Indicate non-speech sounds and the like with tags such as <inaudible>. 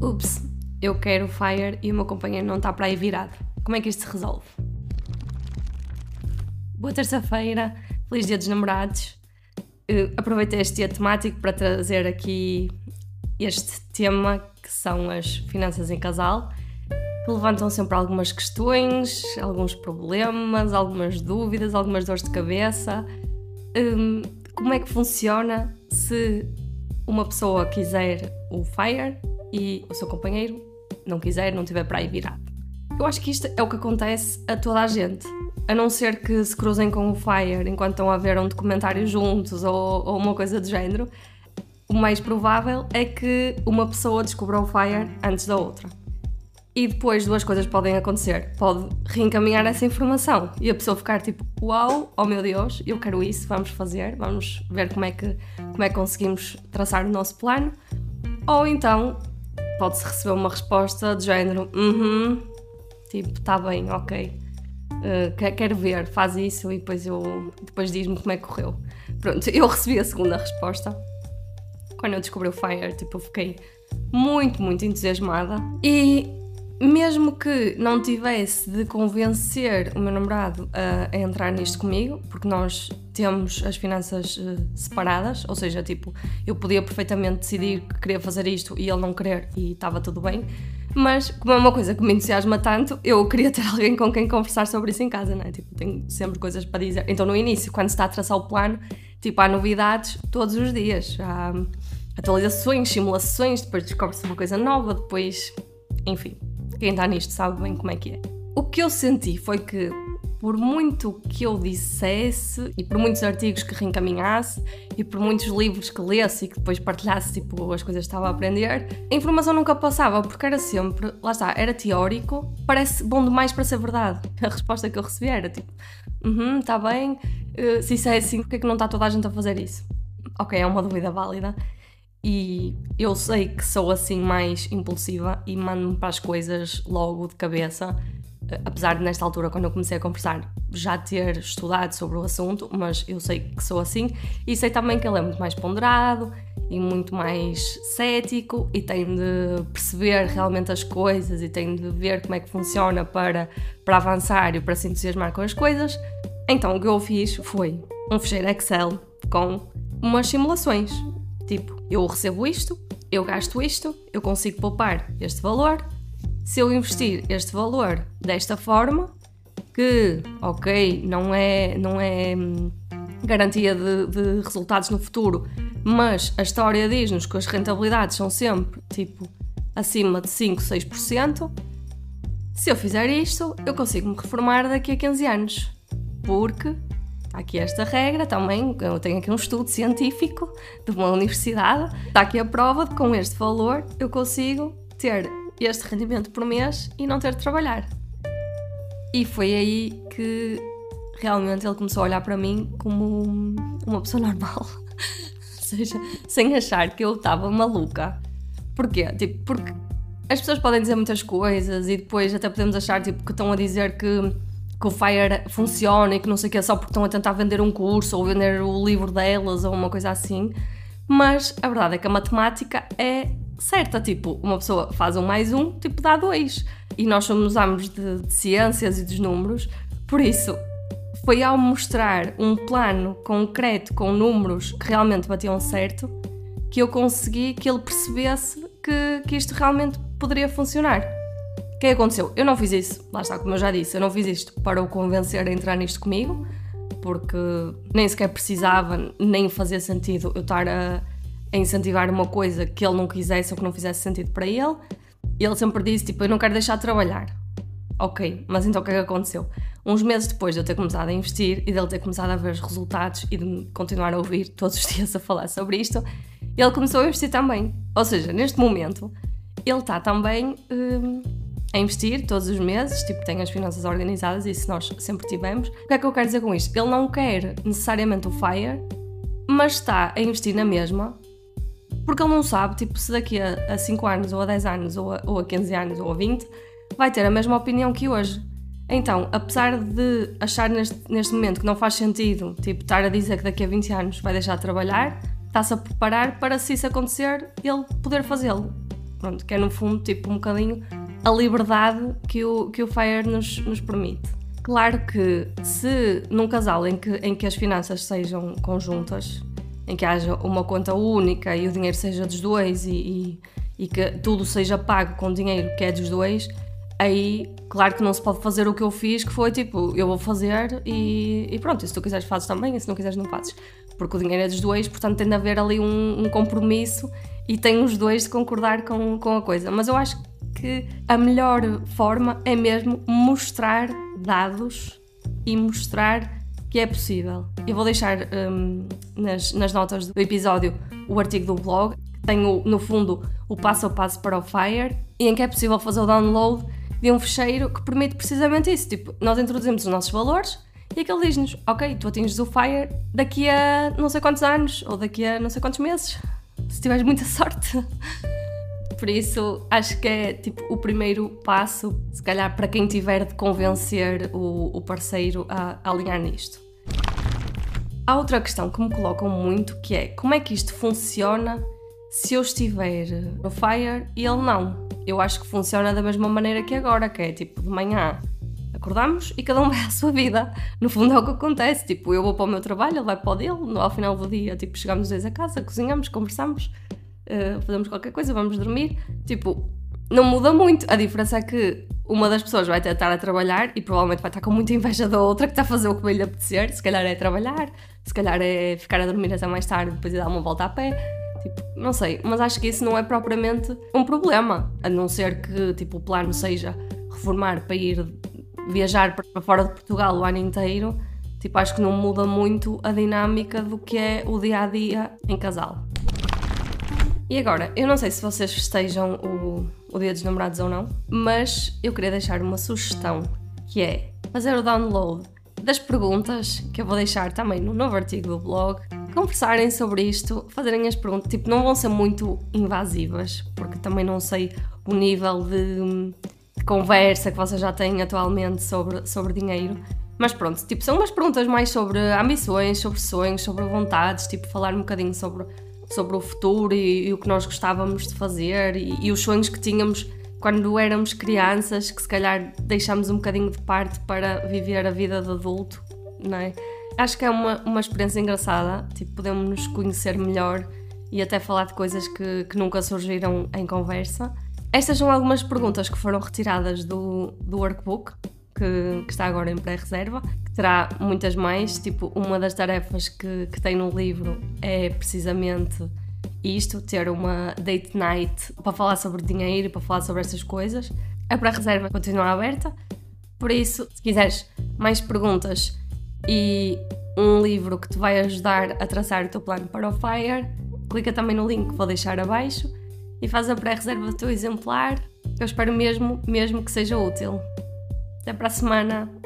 Ups, eu quero Fire e o meu companheiro não está para aí virado. Como é que isto se resolve? Boa terça-feira, feliz dia dos namorados. Uh, aproveitei este dia temático para trazer aqui este tema que são as finanças em casal, que levantam sempre algumas questões, alguns problemas, algumas dúvidas, algumas dores de cabeça. Um, como é que funciona se uma pessoa quiser o FIRE e o seu companheiro não quiser, não tiver para aí virado. Eu acho que isto é o que acontece a toda a gente. A não ser que se cruzem com o Fire enquanto estão a ver um documentário juntos ou, ou uma coisa do género, o mais provável é que uma pessoa descubra o Fire antes da outra. E depois duas coisas podem acontecer. Pode reencaminhar essa informação e a pessoa ficar tipo, uau, oh meu Deus, eu quero isso, vamos fazer, vamos ver como é que, como é que conseguimos traçar o nosso plano. Ou então pode-se receber uma resposta de género, uhum, -huh, tipo, tá bem, ok, uh, quero ver, faz isso e depois, eu, depois diz-me como é que correu. Pronto, eu recebi a segunda resposta. Quando eu descobri o Fire, tipo, eu fiquei muito, muito entusiasmada. E mesmo que não tivesse de convencer o meu namorado a, a, entrar nisto comigo, porque nós temos as finanças uh, separadas, ou seja, tipo, eu podia perfeitamente decidir que queria fazer isto e ele não querer e estava tudo bem, mas como é uma coisa que me entusiasma tanto, eu queria ter <laughs> alguém com quem conversar sobre isso em casa, né? Tipo, tenho sempre coisas para dizer. Então no início, quando se está a traçar o plano, tipo, há novidades todos os dias, há atualizações, simulações, depois descobre-se uma coisa nova, depois, enfim quem está nisto sabe bem como é que é. O que eu senti foi que, por muito que eu dissesse, e por muitos artigos que reencaminhasse, e por muitos livros que lesse e que depois partilhasse tipo, as coisas que estava a aprender, a informação nunca passava, porque era sempre, lá está, era teórico, parece bom demais para ser verdade. <laughs> A resposta que eu recebi era tipo, uhum, está bem, uh, se isso é assim, porque é que não está toda a gente a fazer isso? Ok, é uma dúvida válida e eu sei que sou assim mais impulsiva e mando-me para as coisas logo de cabeça, eh, apesar de nesta altura, quando eu comecei a conversar, já ter estudado sobre o assunto, mas eu sei que sou assim e sei também que ele é muito mais ponderado e muito mais cético e tem de perceber realmente as coisas e tem de ver como é que funciona para, para avançar e para se entusiasmar com as coisas. Então o que eu fiz foi um fecheiro Excel com umas simulações Tipo, eu recebo isto, eu gasto isto, eu consigo poupar este valor. Se eu investir este valor desta forma, que, ok, não é, não é hum, garantia de, de resultados no futuro, mas a história diz-nos que as rentabilidades são sempre tipo acima de 5, 6%. Se eu fizer isto, eu consigo me reformar daqui a 15 anos. Porque Há aqui esta regra também, eu tenho aqui um estudo científico de uma universidade, está aqui a prova de que com este valor eu consigo ter este rendimento por mês e não ter de trabalhar. E foi aí que realmente ele começou a olhar para mim como uma pessoa normal. <laughs> Ou seja, sem achar que eu estava maluca. Porquê? Tipo, porque as pessoas podem dizer muitas coisas e depois até podemos achar tipo, que estão a dizer que que o Fire funciona e que não sei o que só porque estão a tentar vender um curso ou vender o livro delas ou uma coisa assim. Mas a verdade é que a matemática é certa, tipo, uma pessoa faz um mais um, tipo, dá dois. E nós somos amos de, de ciências e dos números, por isso foi ao mostrar um plano concreto com números que realmente batiam certo que eu consegui que ele percebesse que, que isto realmente poderia funcionar. O que é que aconteceu? Eu não fiz isso, lá está, como eu já disse, eu não fiz isto para o convencer a entrar nisto comigo, porque nem sequer precisava, nem fazia sentido eu estar a, a incentivar uma coisa que ele não quisesse ou que não fizesse sentido para ele. E ele sempre disse: tipo, eu não quero deixar de trabalhar. Ok, mas então o que é que aconteceu? Uns meses depois de eu ter começado a investir e dele ter começado a ver os resultados e de continuar a ouvir <laughs> todos os dias a falar sobre isto, ele começou a investir também. Ou seja, neste momento, ele está também. Hum, a investir todos os meses, tipo, tem as finanças organizadas, isso nós sempre tivemos. O que é que eu quero dizer com isto? Ele não quer necessariamente o FIRE, mas está a investir na mesma, porque ele não sabe, tipo, se daqui a 5 anos, ou a 10 anos, ou a, ou a 15 anos, ou a 20, vai ter a mesma opinião que hoje. Então, apesar de achar neste, neste momento que não faz sentido, tipo, estar a dizer que daqui a 20 anos vai deixar de trabalhar, está-se a preparar para, se isso acontecer, ele poder fazê-lo. Pronto, que é no fundo tipo um bocadinho a liberdade que o, que o FIRE nos, nos permite. Claro que se num casal em que, em que as finanças sejam conjuntas, em que haja uma conta única e o dinheiro seja dos dois e, e, e que tudo seja pago com dinheiro que é dos dois, aí claro que não se pode fazer o que eu fiz, que foi tipo, eu vou fazer e, e pronto, e se tu quiseres fazes também, e se não quiseres não fazes. Porque o dinheiro é dos dois, portanto tem de haver ali um, um compromisso e tem os dois de concordar com, com a coisa. Mas eu acho que a melhor forma é mesmo mostrar dados e mostrar que é possível. Eu vou deixar um, nas, nas notas do episódio o artigo do blog, que tem o, no fundo o passo a passo para o Fire, e em que é possível fazer o download de um fecheiro que permite precisamente isso. Tipo, nós introduzimos os nossos valores e aquele diz-nos: Ok, tu atinges o Fire daqui a não sei quantos anos ou daqui a não sei quantos meses, se tiveres muita <laughs> sorte. Por isso, acho que é tipo o primeiro passo, se calhar para quem tiver de convencer o, o parceiro a, alinhar nisto. Há outra questão que me colocam muito que é como é que isto funciona se eu estiver no Fire e ele não. Eu acho que funciona da mesma maneira que agora, que é tipo de manhã acordamos e cada um <laughs> vai à sua vida. No fundo é o que acontece. Tipo, eu vou para o meu trabalho, ele vai para o dele, ao final do dia, tipo, chegamos dois a casa, cozinhamos, conversamos, uh, fazemos qualquer coisa, vamos dormir. Tipo, não muda muito. A diferença é que uma das pessoas vai estar a trabalhar e provavelmente vai estar com muita inveja da outra que está a fazer o que vai lhe apetecer. Se calhar é trabalhar, se calhar é ficar a dormir até mais tarde, depois ir dar uma volta a pé. Tipo, não sei, mas acho que isso não é propriamente um problema, a não ser que tipo, o plano seja reformar para ir viajar para fora de Portugal o ano inteiro. Tipo, acho que não muda muito a dinâmica do que é o dia a dia em casal. E agora, eu não sei se vocês festejam o, o Dia dos Namorados ou não, mas eu queria deixar uma sugestão que é fazer o download das perguntas que eu vou deixar também no novo artigo do blog. Conversarem sobre isto, fazerem as perguntas, tipo, não vão ser muito invasivas, porque também não sei o nível de, conversa que vocês já têm atualmente sobre, sobre dinheiro. Mas pronto, tipo, são umas perguntas mais sobre ambições, sobre sonhos, sobre vontades, tipo, falar um bocadinho sobre sobre o futuro e, e, o que nós gostávamos de fazer e, e, os sonhos que tínhamos quando éramos crianças, que se calhar deixámos um bocadinho de parte para viver a vida de adulto, não é? Acho que é uma, uma experiência engraçada, tipo, podemos nos conhecer melhor e até falar de coisas que, que nunca surgiram em conversa. Estas são algumas perguntas que foram retiradas do, do workbook, que, que está agora em pré-reserva, terá muitas mais. Tipo, uma das tarefas que, que tem no livro é precisamente isto, ter uma date night para falar sobre dinheiro, para falar sobre essas coisas. A pré-reserva continua aberta, por isso, se quiseres mais perguntas e um livro que te vai ajudar a traçar o teu plano para o FIRE, clica também no link que vou deixar abaixo e faz a pré-reserva do teu exemplar. Eu espero mesmo, mesmo que seja útil. Até para a semana!